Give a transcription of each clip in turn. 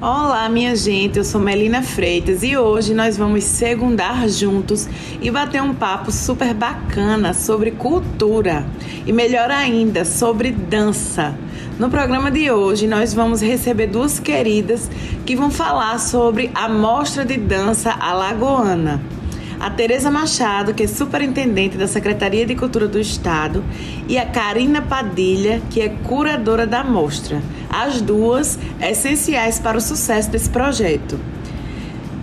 Olá, minha gente, eu sou Melina Freitas e hoje nós vamos segundar juntos e bater um papo super bacana sobre cultura e, melhor ainda, sobre dança. No programa de hoje, nós vamos receber duas queridas que vão falar sobre a Mostra de Dança Alagoana a Tereza Machado, que é superintendente da Secretaria de Cultura do Estado, e a Karina Padilha, que é curadora da mostra. As duas essenciais para o sucesso desse projeto.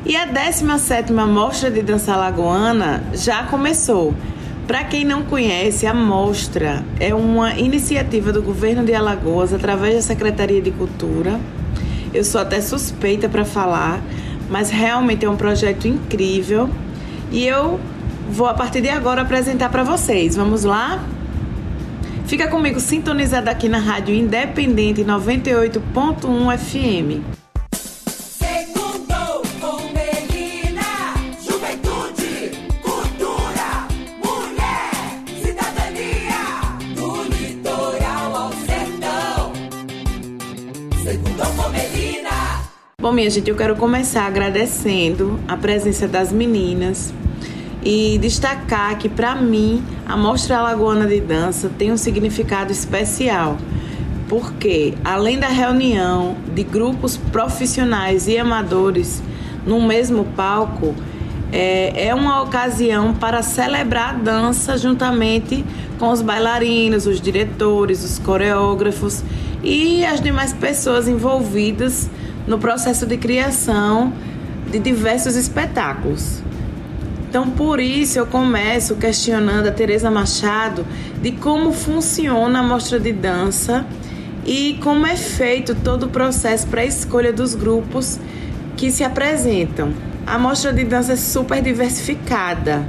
E a 17ª Mostra de Dança Alagoana já começou. Para quem não conhece, a mostra é uma iniciativa do governo de Alagoas através da Secretaria de Cultura. Eu sou até suspeita para falar, mas realmente é um projeto incrível e eu vou a partir de agora apresentar para vocês. Vamos lá? Fica comigo sintonizado aqui na Rádio Independente 98.1 FM. Bom, minha gente, eu quero começar agradecendo a presença das meninas e destacar que para mim a Mostra Alagoana de Dança tem um significado especial, porque além da reunião de grupos profissionais e amadores no mesmo palco, é, é uma ocasião para celebrar a dança juntamente com os bailarinos, os diretores, os coreógrafos e as demais pessoas envolvidas no processo de criação de diversos espetáculos. Então, por isso eu começo questionando a Teresa Machado de como funciona a mostra de dança e como é feito todo o processo para a escolha dos grupos que se apresentam. A mostra de dança é super diversificada,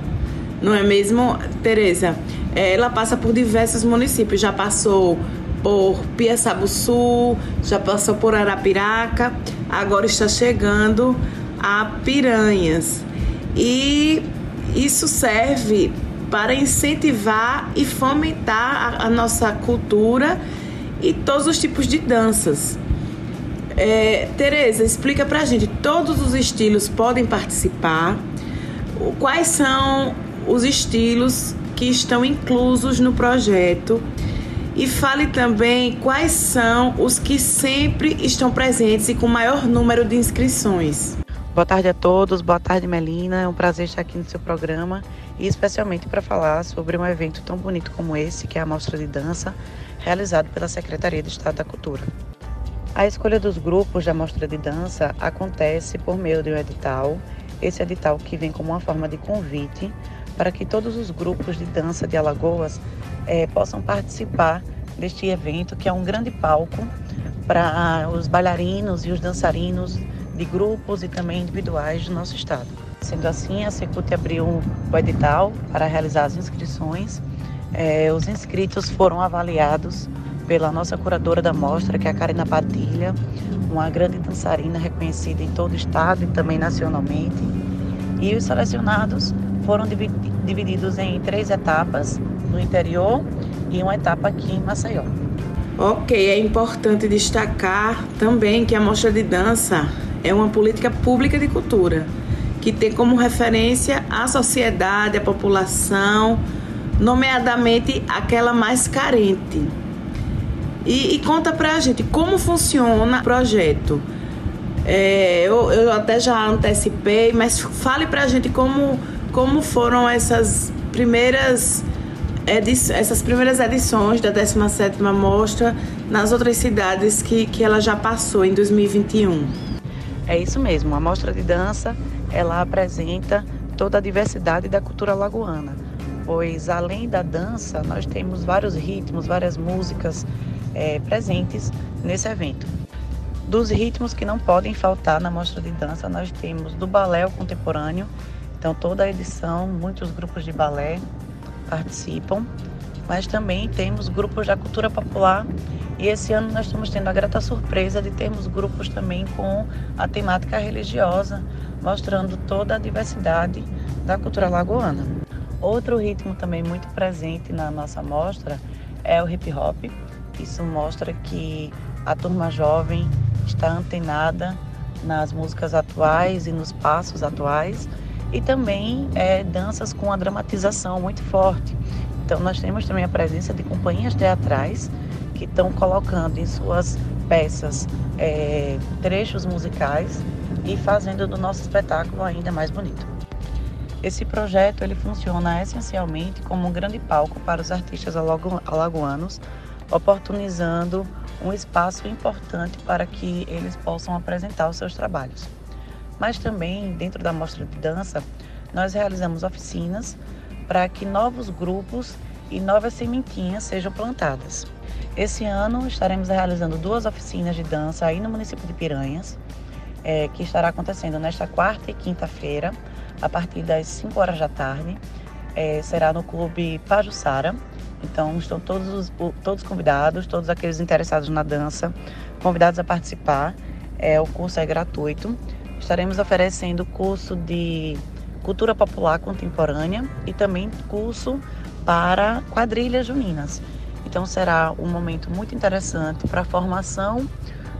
não é mesmo, Teresa? Ela passa por diversos municípios, já passou por Piaçabuçu, já passou por Arapiraca, agora está chegando a Piranhas. E isso serve para incentivar e fomentar a, a nossa cultura e todos os tipos de danças. É, Tereza, explica pra gente, todos os estilos podem participar? Quais são os estilos que estão inclusos no projeto? E fale também quais são os que sempre estão presentes e com maior número de inscrições. Boa tarde a todos, boa tarde Melina, é um prazer estar aqui no seu programa e especialmente para falar sobre um evento tão bonito como esse, que é a Mostra de Dança, realizado pela Secretaria de Estado da Cultura. A escolha dos grupos da Mostra de Dança acontece por meio de um edital, esse edital que vem como uma forma de convite para que todos os grupos de dança de Alagoas é, possam participar deste evento, que é um grande palco para os bailarinos e os dançarinos de grupos e também individuais do nosso estado. Sendo assim, a Secult abriu o edital para realizar as inscrições. É, os inscritos foram avaliados pela nossa curadora da mostra, que é a Karina Padilha, uma grande dançarina reconhecida em todo o estado e também nacionalmente. E os selecionados foram divididos em três etapas no interior e uma etapa aqui em Maceió. Ok, é importante destacar também que a mostra de dança é uma política pública de cultura que tem como referência a sociedade, a população, nomeadamente aquela mais carente. E, e conta pra gente como funciona o projeto. É, eu, eu até já antecipei, mas fale pra gente como, como foram essas primeiras essas primeiras edições da 17ª Mostra nas outras cidades que, que ela já passou em 2021. É isso mesmo, a Mostra de Dança, ela apresenta toda a diversidade da cultura lagoana, pois além da dança, nós temos vários ritmos, várias músicas é, presentes nesse evento. Dos ritmos que não podem faltar na Mostra de Dança, nós temos do balé contemporâneo, então toda a edição, muitos grupos de balé, participam, mas também temos grupos da cultura popular e esse ano nós estamos tendo a grata surpresa de termos grupos também com a temática religiosa, mostrando toda a diversidade da cultura lagoana. Outro ritmo também muito presente na nossa mostra é o hip hop. Isso mostra que a turma jovem está antenada nas músicas atuais e nos passos atuais, e também é, danças com a dramatização muito forte. Então, nós temos também a presença de companhias teatrais que estão colocando em suas peças é, trechos musicais e fazendo do nosso espetáculo ainda mais bonito. Esse projeto ele funciona essencialmente como um grande palco para os artistas alagoanos, oportunizando um espaço importante para que eles possam apresentar os seus trabalhos. Mas também, dentro da mostra de dança, nós realizamos oficinas para que novos grupos e novas sementinhas sejam plantadas. Esse ano estaremos realizando duas oficinas de dança aí no município de Piranhas, é, que estará acontecendo nesta quarta e quinta-feira, a partir das 5 horas da tarde. É, será no Clube Pajussara. Então estão todos os todos convidados, todos aqueles interessados na dança, convidados a participar. É, o curso é gratuito. Estaremos oferecendo curso de cultura popular contemporânea e também curso para quadrilhas juninas. Então será um momento muito interessante para a formação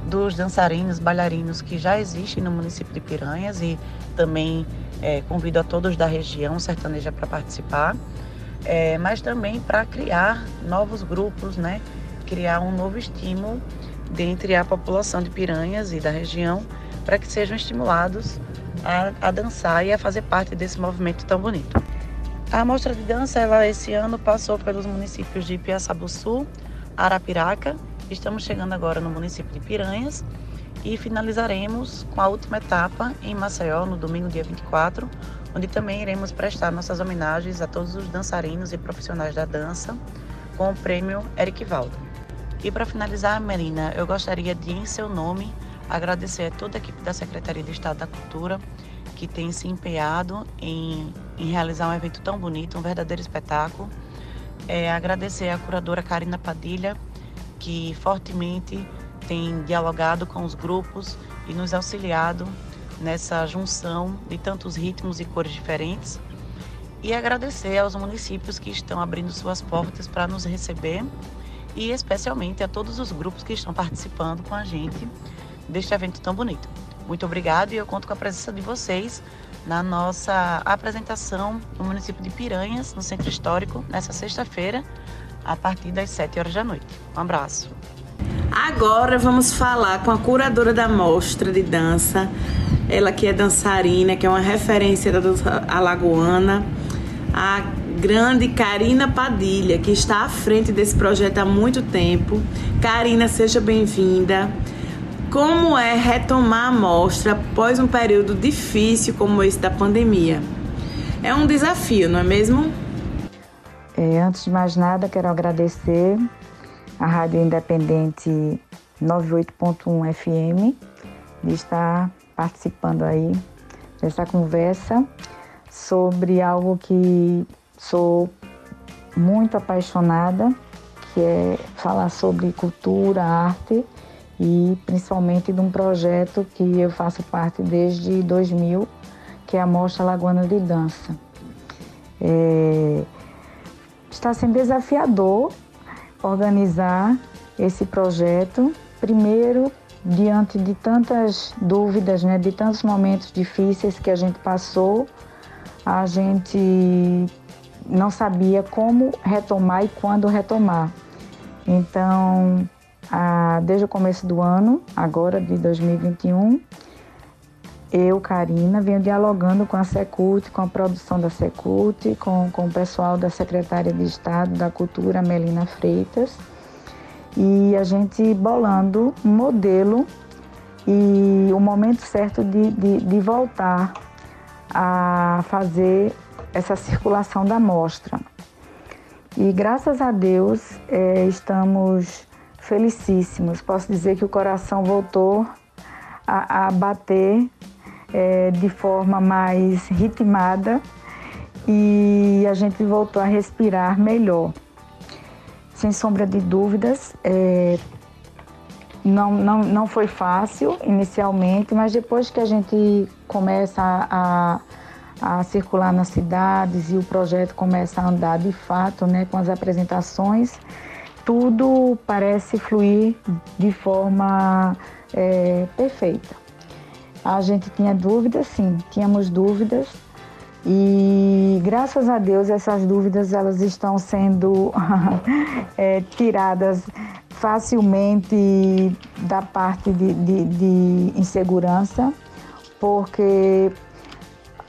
dos dançarinos, bailarinos que já existem no município de Piranhas e também é, convido a todos da região sertaneja para participar, é, mas também para criar novos grupos, né? criar um novo estímulo dentre a população de Piranhas e da região para que sejam estimulados a, a dançar e a fazer parte desse movimento tão bonito. A mostra de dança, ela esse ano passou pelos municípios de Piaçabuçu, Arapiraca. Estamos chegando agora no município de Piranhas e finalizaremos com a última etapa em Maceió, no domingo, dia 24, onde também iremos prestar nossas homenagens a todos os dançarinos e profissionais da dança com o prêmio Eric Valdo. E para finalizar, Melina, eu gostaria de, em seu nome, agradecer a toda a equipe da Secretaria de Estado da Cultura que tem se empenhado em, em realizar um evento tão bonito, um verdadeiro espetáculo. É, agradecer à curadora Karina Padilha, que fortemente tem dialogado com os grupos e nos auxiliado nessa junção de tantos ritmos e cores diferentes. E agradecer aos municípios que estão abrindo suas portas para nos receber e especialmente a todos os grupos que estão participando com a gente deste evento tão bonito. Muito obrigado e eu conto com a presença de vocês na nossa apresentação no município de Piranhas, no Centro Histórico, nessa sexta-feira, a partir das 7 horas da noite. Um abraço. Agora vamos falar com a curadora da mostra de dança, ela que é dançarina, que é uma referência da dança alagoana, a grande Karina Padilha, que está à frente desse projeto há muito tempo. Karina, seja bem-vinda. Como é retomar a mostra após um período difícil como esse da pandemia? É um desafio, não é mesmo? É, antes de mais nada, quero agradecer a Rádio Independente 98.1 FM de estar participando aí dessa conversa sobre algo que sou muito apaixonada, que é falar sobre cultura, arte e principalmente de um projeto que eu faço parte desde 2000, que é a Mostra Lagoana de Dança. É, está sendo desafiador organizar esse projeto, primeiro diante de tantas dúvidas, né, de tantos momentos difíceis que a gente passou, a gente não sabia como retomar e quando retomar. Então, ah, desde o começo do ano, agora de 2021, eu, Karina, venho dialogando com a Secult, com a produção da Secult, com, com o pessoal da Secretaria de Estado da Cultura, Melina Freitas, e a gente bolando um modelo e o momento certo de, de, de voltar a fazer essa circulação da mostra. E graças a Deus é, estamos felicíssimos. Posso dizer que o coração voltou a, a bater é, de forma mais ritmada e a gente voltou a respirar melhor. Sem sombra de dúvidas, é, não, não, não foi fácil inicialmente, mas depois que a gente começa a, a, a circular nas cidades e o projeto começa a andar de fato né, com as apresentações, tudo parece fluir de forma é, perfeita. a gente tinha dúvidas, sim, tínhamos dúvidas. E graças a Deus essas dúvidas elas estão sendo é, tiradas facilmente da parte de, de, de insegurança, porque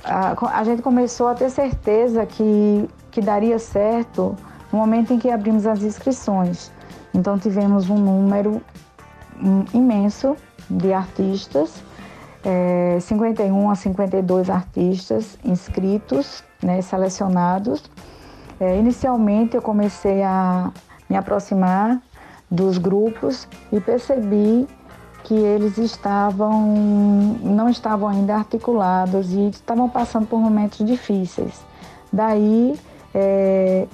a, a, gente começou a ter certeza que, que daria certo no momento em que abrimos as inscrições. Então tivemos um número um, imenso de artistas, é, 51 a 52 artistas inscritos, né, selecionados. É, inicialmente eu comecei a me aproximar dos grupos e percebi que eles estavam não estavam ainda articulados e estavam passando por momentos difíceis. Daí é,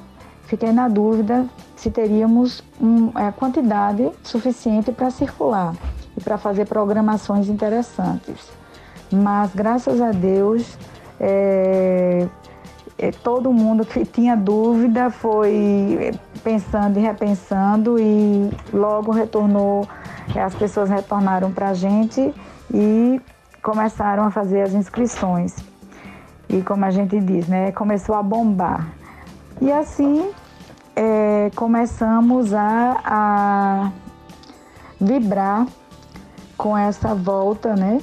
fiquei na dúvida se teríamos um, é, quantidade suficiente para circular e para fazer programações interessantes. Mas graças a Deus é, é, todo mundo que tinha dúvida foi pensando e repensando e logo retornou, as pessoas retornaram para a gente e começaram a fazer as inscrições. E como a gente diz, né, começou a bombar. E assim é, começamos a, a vibrar com essa volta, né?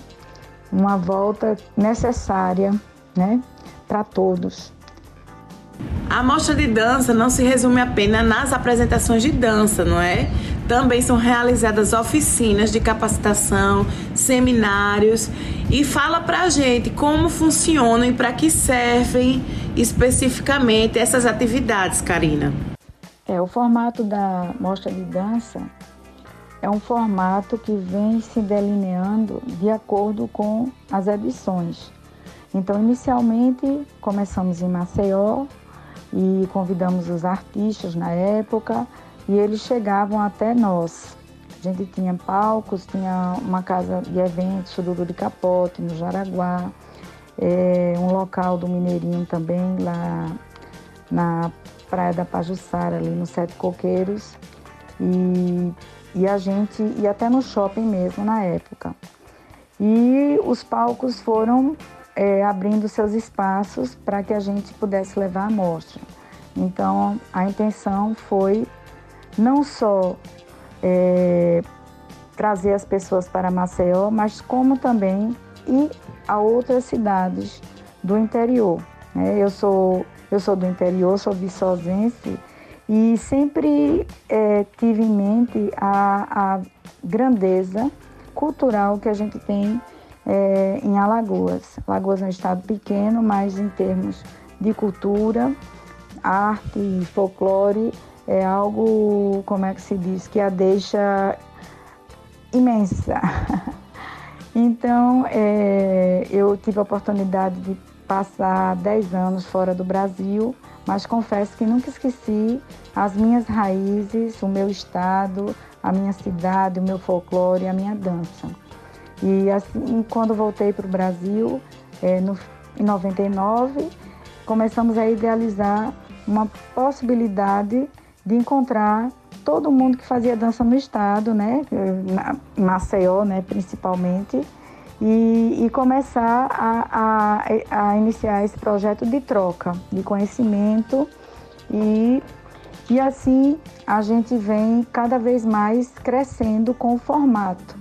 Uma volta necessária, né? Para todos. A mostra de dança não se resume apenas nas apresentações de dança, não é? Também são realizadas oficinas de capacitação, seminários e fala pra gente como funcionam e para que servem especificamente essas atividades, Karina. É, o formato da mostra de dança é um formato que vem se delineando de acordo com as edições. Então, inicialmente, começamos em Maceió, e convidamos os artistas na época e eles chegavam até nós. A gente tinha palcos, tinha uma casa de eventos, Sururu de Capote, no Jaraguá, é, um local do Mineirinho também, lá na Praia da Pajuçara, ali no Sete Coqueiros. E, e a gente ia até no shopping mesmo na época. E os palcos foram é, abrindo seus espaços para que a gente pudesse levar a mostra. Então, a intenção foi não só é, trazer as pessoas para Maceió, mas como também ir a outras cidades do interior. Né? Eu, sou, eu sou do interior, sou viçosense e sempre é, tive em mente a, a grandeza cultural que a gente tem é, em Alagoas. Alagoas é um estado pequeno, mas em termos de cultura, arte e folclore é algo, como é que se diz, que a deixa imensa. Então, é, eu tive a oportunidade de passar 10 anos fora do Brasil, mas confesso que nunca esqueci as minhas raízes, o meu estado, a minha cidade, o meu folclore, a minha dança. E assim, quando voltei para o Brasil, é, no, em 99, começamos a idealizar uma possibilidade de encontrar todo mundo que fazia dança no estado, né, na Maceió, né, principalmente, e, e começar a, a, a, iniciar esse projeto de troca de conhecimento e, e assim a gente vem cada vez mais crescendo com o formato.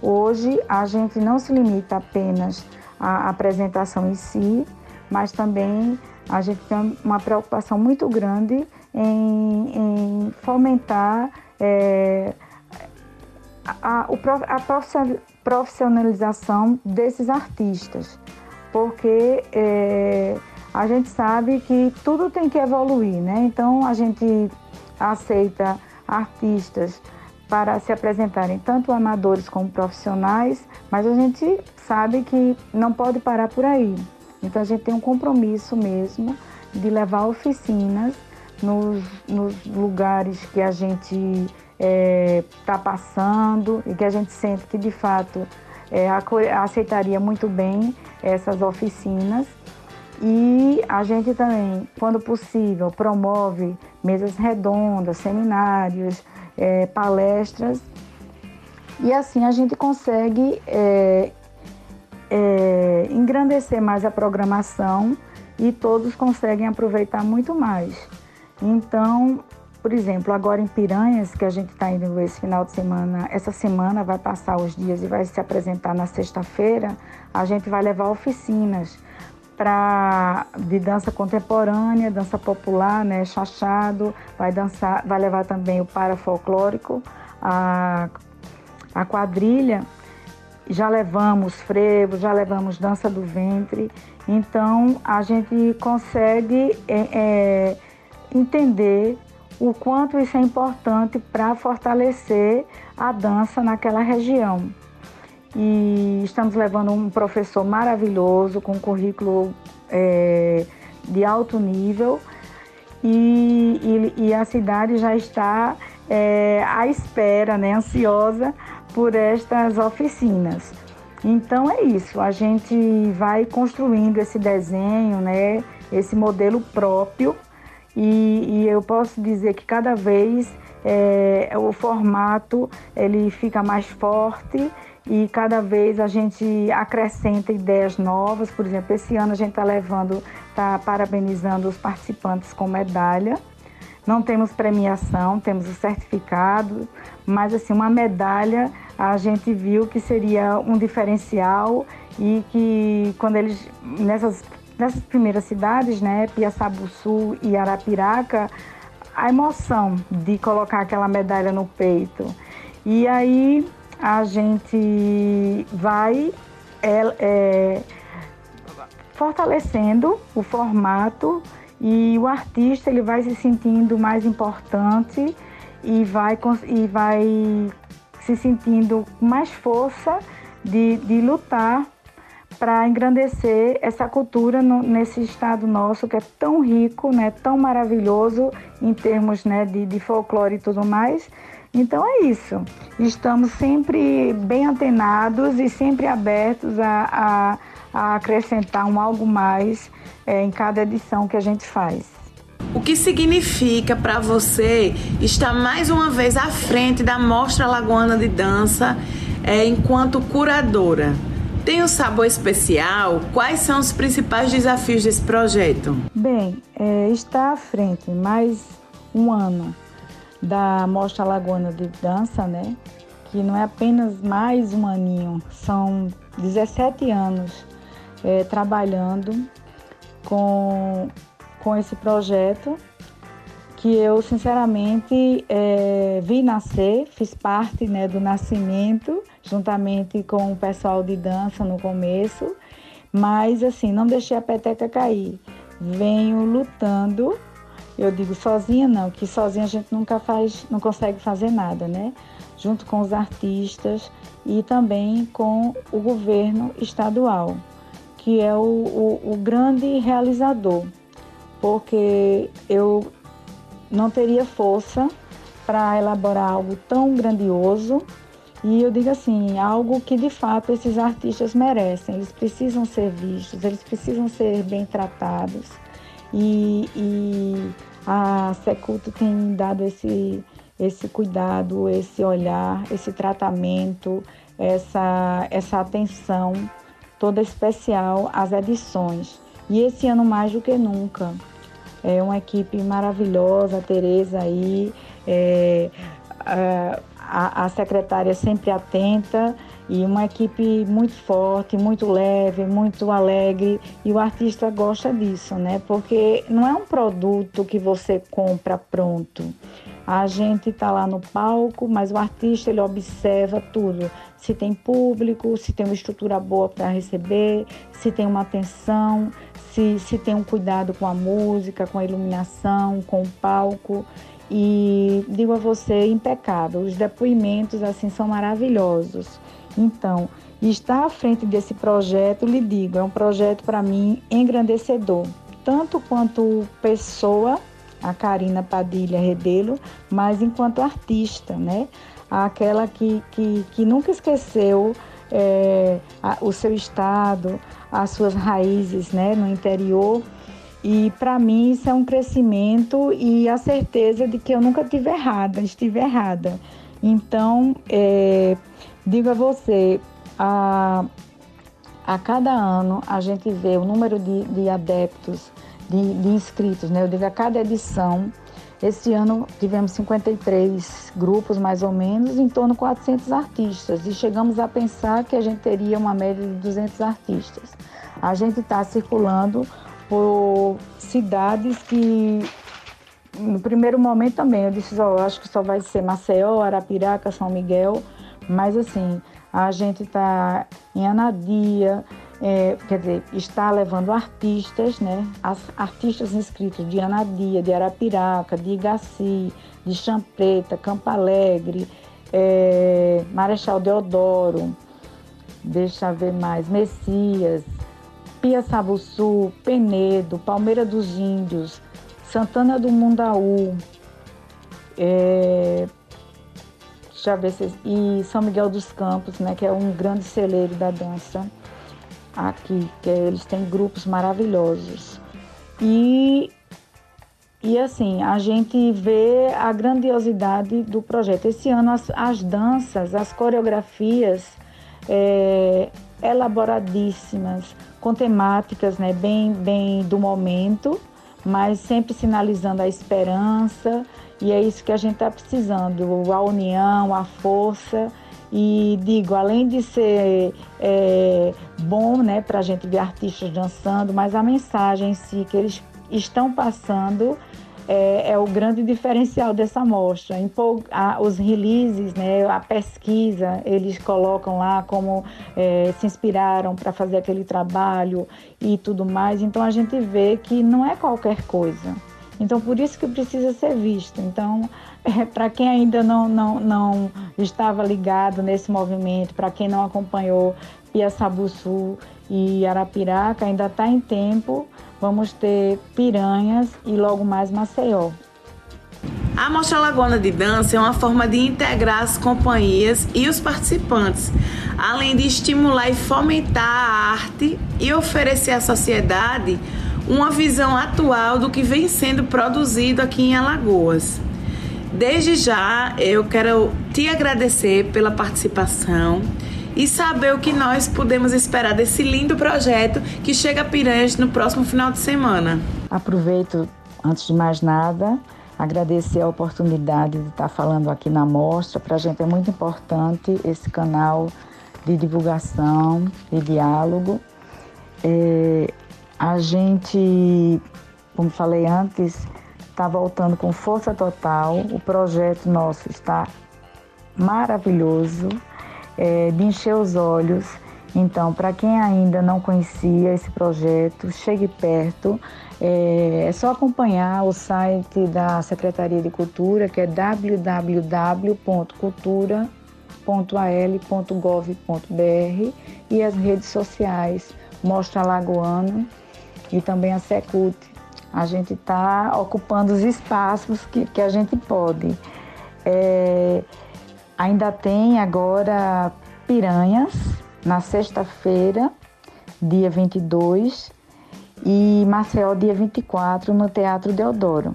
Hoje a gente não se limita apenas à apresentação em si, mas também a gente tem uma preocupação muito grande em, em fomentar é, a, a, profissionalização desses artistas, porque é, a gente sabe que tudo tem que evoluir, né? Então a gente aceita artistas para se apresentarem tanto amadores como profissionais, mas a gente sabe que não pode parar por aí. Então a gente tem um compromisso mesmo de levar oficinas nos, nos lugares que a gente está é, tá passando e que a gente sente que de fato é, aceitaria muito bem essas oficinas. E a gente também, quando possível, promove mesas redondas, seminários, é, palestras. E assim a gente consegue é, engrandecer mais a programação e todos conseguem aproveitar muito mais. Então, por exemplo, agora em Piranhas, que a gente está indo esse final de semana, essa semana vai passar os dias e vai se apresentar na sexta-feira, a gente vai levar oficinas para de dança contemporânea, dança popular, né, chachado, vai dançar, vai levar também o parafolclórico, a, a quadrilha, já levamos frevo, já levamos dança do ventre, então a gente consegue é, é, entender o quanto isso é importante para fortalecer a dança naquela região. E estamos levando um professor maravilhoso, com currículo é, de alto nível, e, e, e, a cidade já está é, à espera, né, ansiosa por estas oficinas. Então é isso, a gente vai construindo esse desenho, né, esse modelo próprio e, e eu posso dizer que cada vez é, o formato ele fica mais forte e cada vez a gente acrescenta ideias novas. Por exemplo, esse ano a gente está levando, está parabenizando os participantes com medalha. Não temos premiação, temos o certificado, mas assim uma medalha a gente viu que seria um diferencial e que quando eles nessas nessas primeiras cidades, né, Piaçabuçu e Arapiraca, a emoção de colocar aquela medalha no peito. E aí a gente vai é, é, fortalecendo o formato e o artista ele vai se sentindo mais importante e vai, e vai se sentindo mais força de, de lutar para engrandecer essa cultura no, nesse estado nosso que é tão rico, né, tão maravilhoso em termos né, de, de folclore e tudo mais. Então é isso. Estamos sempre bem antenados e sempre abertos a, a, a acrescentar um algo mais é, em cada edição que a gente faz. O que significa para você estar mais uma vez à frente da Mostra Lagoana de Dança é, enquanto curadora? Tem um sabor especial? Quais são os principais desafios desse projeto? Bem, é, está à frente mais um ano da Mostra Lagoana de Dança, né? Que não é apenas mais um aninho, são 17 anos é, trabalhando com, com esse projeto que eu sinceramente é, vi nascer, fiz parte né, do nascimento, juntamente com o pessoal de dança no começo, mas assim, não deixei a peteca cair. Venho lutando, eu digo sozinha não, que sozinha a gente nunca faz, não consegue fazer nada, né? Junto com os artistas e também com o governo estadual, que é o, o, o grande realizador, porque eu não teria força para elaborar algo tão grandioso. E eu digo assim, algo que de fato esses artistas merecem. Eles precisam ser vistos, eles precisam ser bem tratados. E, e a Seculto tem dado esse, esse cuidado, esse olhar, esse tratamento, essa, essa atenção toda especial às edições. E esse ano mais do que nunca é uma equipe maravilhosa, a Tereza aí, é, a, a secretária sempre atenta e uma equipe muito forte, muito leve, muito alegre e o artista gosta disso, né? Porque não é um produto que você compra pronto. A gente está lá no palco, mas o artista ele observa tudo. Se tem público, se tem uma estrutura boa para receber, se tem uma atenção, se, se tem um cuidado com a música, com a iluminação, com o palco. E digo a você, impecável. Os depoimentos assim são maravilhosos. Então, estar à frente desse projeto, lhe digo, é um projeto para mim engrandecedor, tanto quanto pessoa, a Karina Padilha Redelo, mas enquanto artista, né? Aquela que, que, que nunca esqueceu é, a, o seu estado, as suas raízes né, no interior. E para mim isso é um crescimento e a certeza de que eu nunca tive errada, estive errada. Então, é, digo a você, a, a cada ano a gente vê o número de, de adeptos, de, de inscritos, né? Eu digo, a cada edição esse ano tivemos 53 grupos, mais ou menos, em torno de 400 artistas, e chegamos a pensar que a gente teria uma média de 200 artistas. A gente está circulando por cidades que, no primeiro momento também, eu disse, oh, acho que só vai ser Maceió, Arapiraca, São Miguel, mas assim, a gente está em Anadia, é, quer dizer, está levando artistas, né? As artistas inscritos de Anadia, de Arapiraca, de Igaci, de Champreta, Campo Alegre, é, Marechal Deodoro, deixa ver mais, Messias, Pia Sabuçu, Penedo, Palmeira dos Índios, Santana do Mundaú, é, deixa eu ver se, e São Miguel dos Campos, né, que é um grande celeiro da dança aqui, que eles têm grupos maravilhosos. E, e assim, a gente vê a grandiosidade do projeto. Esse ano as, as danças, as coreografias é, elaboradíssimas, com temáticas né, bem, bem do momento, mas sempre sinalizando a esperança, e é isso que a gente está precisando, a união, a força e digo, além de ser é, bom né, para a gente ver artistas dançando, mas a mensagem em si que eles estão passando é, é o grande diferencial dessa mostra. os releases, né, a pesquisa, eles colocam lá como é, se inspiraram para fazer aquele trabalho e tudo mais. Então a gente vê que não é qualquer coisa. Então por isso que precisa ser visto. Então para quem ainda não, não, não estava ligado nesse movimento, para quem não acompanhou Piaçabuçu e Arapiraca, ainda está em tempo. Vamos ter Piranhas e logo mais Maceió. A Mostra Lagoana de Dança é uma forma de integrar as companhias e os participantes, além de estimular e fomentar a arte e oferecer à sociedade uma visão atual do que vem sendo produzido aqui em Alagoas. Desde já, eu quero te agradecer pela participação e saber o que nós podemos esperar desse lindo projeto que chega a Piranhas no próximo final de semana. Aproveito, antes de mais nada, agradecer a oportunidade de estar falando aqui na mostra. Para a gente é muito importante esse canal de divulgação, de diálogo. É, a gente, como falei antes, está voltando com força total. O projeto nosso está maravilhoso, é, de encher os olhos. Então, para quem ainda não conhecia esse projeto, chegue perto. É, é só acompanhar o site da Secretaria de Cultura, que é www.cultura.al.gov.br e as redes sociais Mostra Lagoano e também a Secult, a gente está ocupando os espaços que, que a gente pode. É, ainda tem agora Piranhas, na sexta-feira, dia 22, e Maceió, dia 24, no Teatro Deodoro.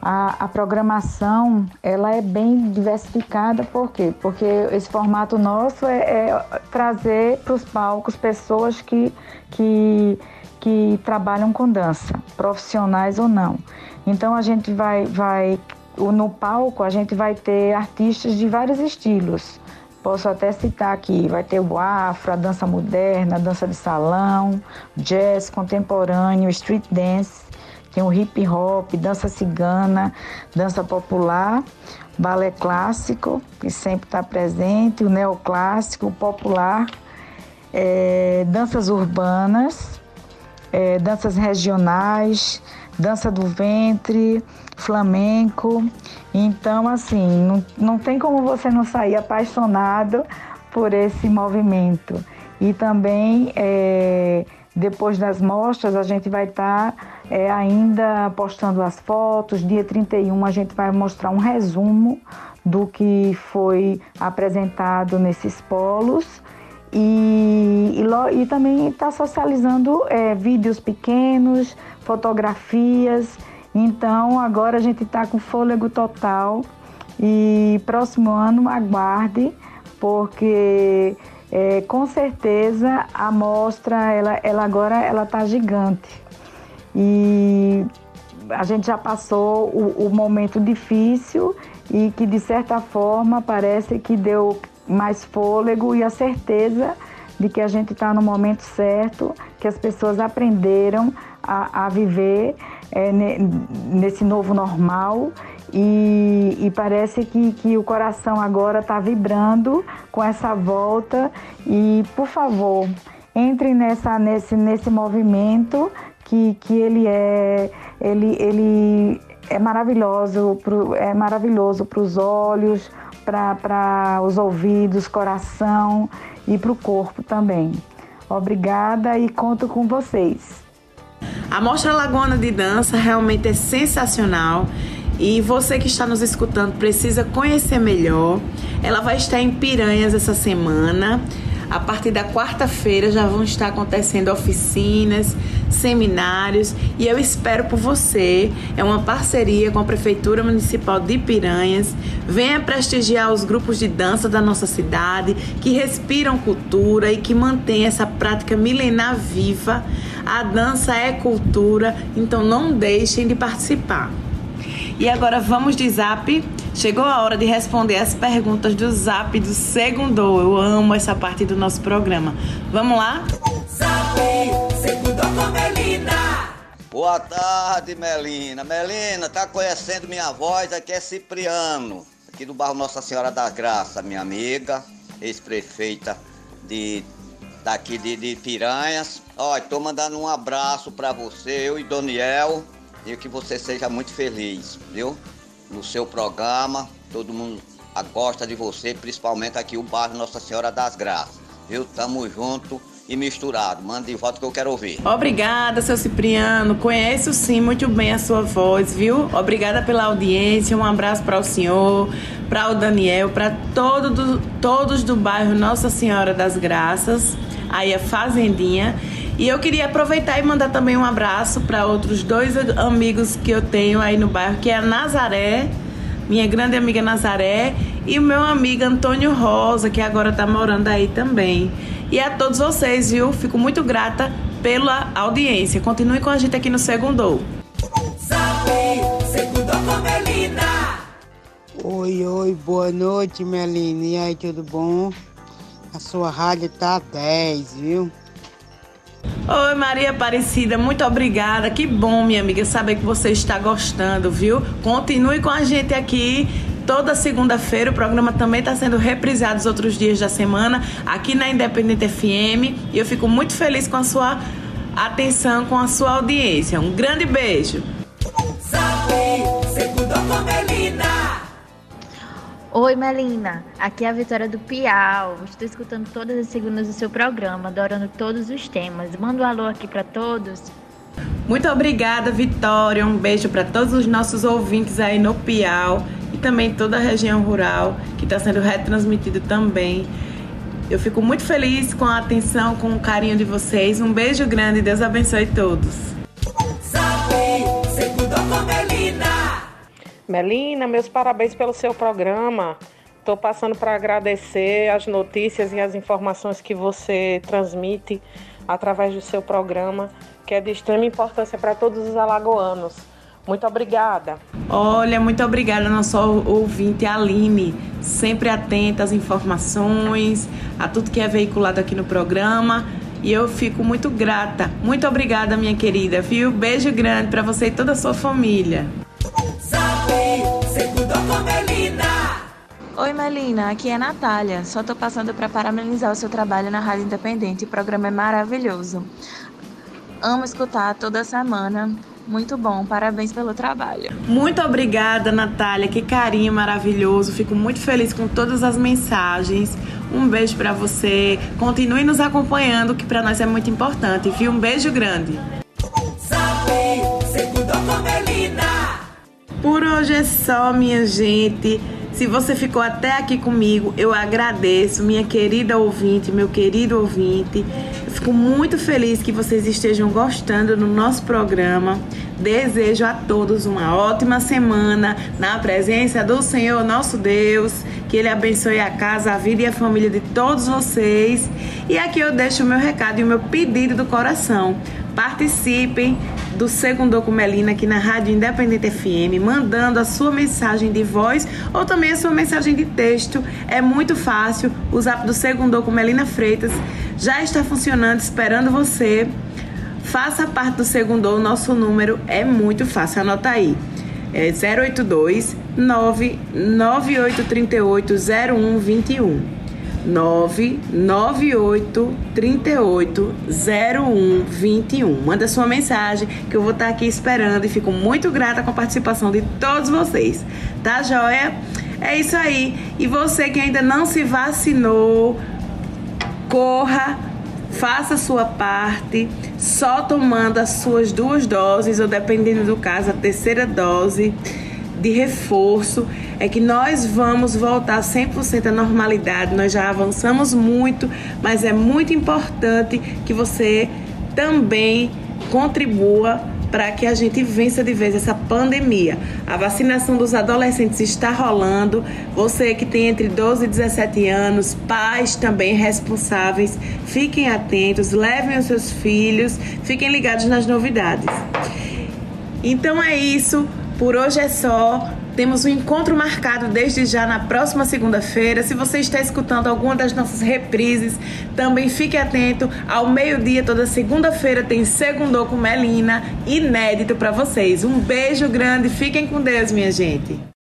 A, a, programação ela é bem diversificada, por quê? Porque esse formato nosso é, é trazer para os palcos pessoas que, que que trabalham com dança, profissionais ou não. Então a gente vai, vai no palco a gente vai ter artistas de vários estilos. Posso até citar aqui, vai ter o afro, a dança moderna, a dança de salão, jazz contemporâneo, street dance, tem o hip hop, dança cigana, dança popular, balé clássico, que sempre está presente, o neoclássico, o popular, é, danças urbanas, é, danças regionais, dança do ventre, flamenco. Então, assim, não, não tem como você não sair apaixonado por esse movimento. E também, é, depois das mostras, a gente vai estar tá, é, ainda postando as fotos. Dia 31, a gente vai mostrar um resumo do que foi apresentado nesses polos e, e, e também está socializando é, vídeos pequenos, fotografias. Então agora a gente está com fôlego total e próximo ano aguarde, porque É, com certeza a mostra, ela, ela agora ela está gigante. E a gente já passou o, o momento difícil e que de certa forma parece que deu mais fôlego e a certeza de que a gente está no momento certo, que as pessoas aprenderam a, a viver é, nesse novo normal. E, e, parece que, que o coração agora está vibrando com essa volta. E por favor entre nessa nesse nesse movimento que, que ele é ele, ele é maravilhoso pro, é maravilhoso para os olhos para os ouvidos coração e para o corpo também obrigada e conto com vocês a Mostra Lagoana de Dança realmente é sensacional e você que está nos escutando precisa conhecer melhor. Ela vai estar em Piranhas essa semana. A partir da quarta-feira já vão estar acontecendo oficinas, seminários e eu espero por você. É uma parceria com a Prefeitura Municipal de Piranhas. Venha prestigiar os grupos de dança da nossa cidade que respiram cultura e que mantém essa prática milenar viva. A dança é cultura, então não deixem de participar. E agora vamos de zap. Chegou a hora de responder as perguntas do zap do segundo. Eu amo essa parte do nosso programa. Vamos lá? Zap, Melina. Boa tarde, Melina. Melina, tá conhecendo minha voz? Aqui é Cipriano, aqui do bairro Nossa Senhora da Graça, minha amiga, ex-prefeita de daqui de, de Piranhas. Olha, tô mandando um abraço para você, eu e Daniel e que você seja muito feliz, viu? No seu programa, todo mundo gosta de você, principalmente aqui o bairro Nossa Senhora das Graças, viu? Tamo junto e misturado. Manda de volta que eu quero ouvir. Obrigada, seu Cipriano. Conheço sim muito bem a sua voz, viu? Obrigada pela audiência. Um abraço para o senhor, para o Daniel, para todo do, todos do bairro Nossa Senhora das Graças, aí a Fazendinha. E eu queria aproveitar e mandar também um abraço para outros dois amigos que eu tenho aí no bairro, que é a Nazaré, minha grande amiga Nazaré, e o meu amigo Antônio Rosa, que agora está morando aí também. E a todos vocês, viu? Fico muito grata pela audiência. Continue com a gente aqui no Segundo. Oi, oi, boa noite, Melina. E aí, tudo bom? A sua rádio tá 10, viu? Oi, Maria Aparecida, muito obrigada. Que bom, minha amiga, saber que você está gostando, viu? Continue com a gente aqui. Toda segunda-feira o programa também está sendo reprisado os outros dias da semana aqui na Independente FM. E eu fico muito feliz com a sua atenção, com a sua audiência. Um grande beijo. Oi, Melina. Aqui é a Vitória do Piau. Estou escutando todas as segundas do seu programa, adorando todos os temas. Manda um alô aqui para todos. Muito obrigada, Vitória. Um beijo para todos os nossos ouvintes aí no Piau e também toda a região rural que está sendo retransmitido também. Eu fico muito feliz com a atenção, com o carinho de vocês. Um beijo grande. Deus abençoe todos. Melina, meus parabéns pelo seu programa. Estou passando para agradecer as notícias e as informações que você transmite através do seu programa, que é de extrema importância para todos os alagoanos. Muito obrigada. Olha, muito obrigada, nosso ouvinte Aline, sempre atenta às informações, a tudo que é veiculado aqui no programa. E eu fico muito grata. Muito obrigada, minha querida, viu? Beijo grande para você e toda a sua família. Oi Melina, aqui é a Natália. Só tô passando para parabenizar o seu trabalho na Rádio Independente. O programa é maravilhoso. Amo escutar toda semana. Muito bom, parabéns pelo trabalho. Muito obrigada, Natália. Que carinho maravilhoso. Fico muito feliz com todas as mensagens. Um beijo para você. Continue nos acompanhando, que para nós é muito importante. Viu? Um beijo grande. Por hoje é só, minha gente. Se você ficou até aqui comigo, eu agradeço, minha querida ouvinte, meu querido ouvinte. Fico muito feliz que vocês estejam gostando do nosso programa. Desejo a todos uma ótima semana na presença do Senhor nosso Deus Que Ele abençoe a casa, a vida e a família de todos vocês. E aqui eu deixo o meu recado e o meu pedido do coração. Participem do Segundo com Melina aqui na Rádio Independente FM, mandando a sua mensagem de voz ou também a sua mensagem de texto. É muito fácil. O zap do Segundo com Melina Freitas já está funcionando, esperando você. Faça parte do Segundo, o nosso número é muito fácil, anota aí. É 082 99838 0121. 998 38 0121. Manda sua mensagem que eu vou estar aqui esperando e fico muito grata com a participação de todos vocês. Tá joia? É isso aí. E você que ainda não se vacinou, corra, faça sua parte, só tomando as suas duas doses, ou dependendo do caso, a terceira dose de reforço é que nós vamos voltar 100% à normalidade. Nós já avançamos muito, mas é muito importante que você também contribua para que a gente vença de vez essa pandemia. A vacinação dos adolescentes está rolando. Você que tem entre 12 e 17 anos, pais também responsáveis, fiquem atentos, levem os seus filhos, fiquem ligados nas novidades. Então é isso. Por hoje é só. Temos um encontro marcado desde já na próxima segunda-feira. Se você está escutando alguma das nossas reprises, também fique atento. Ao meio-dia, toda segunda-feira, tem Segundou com Melina, inédito para vocês. Um beijo grande, fiquem com Deus, minha gente.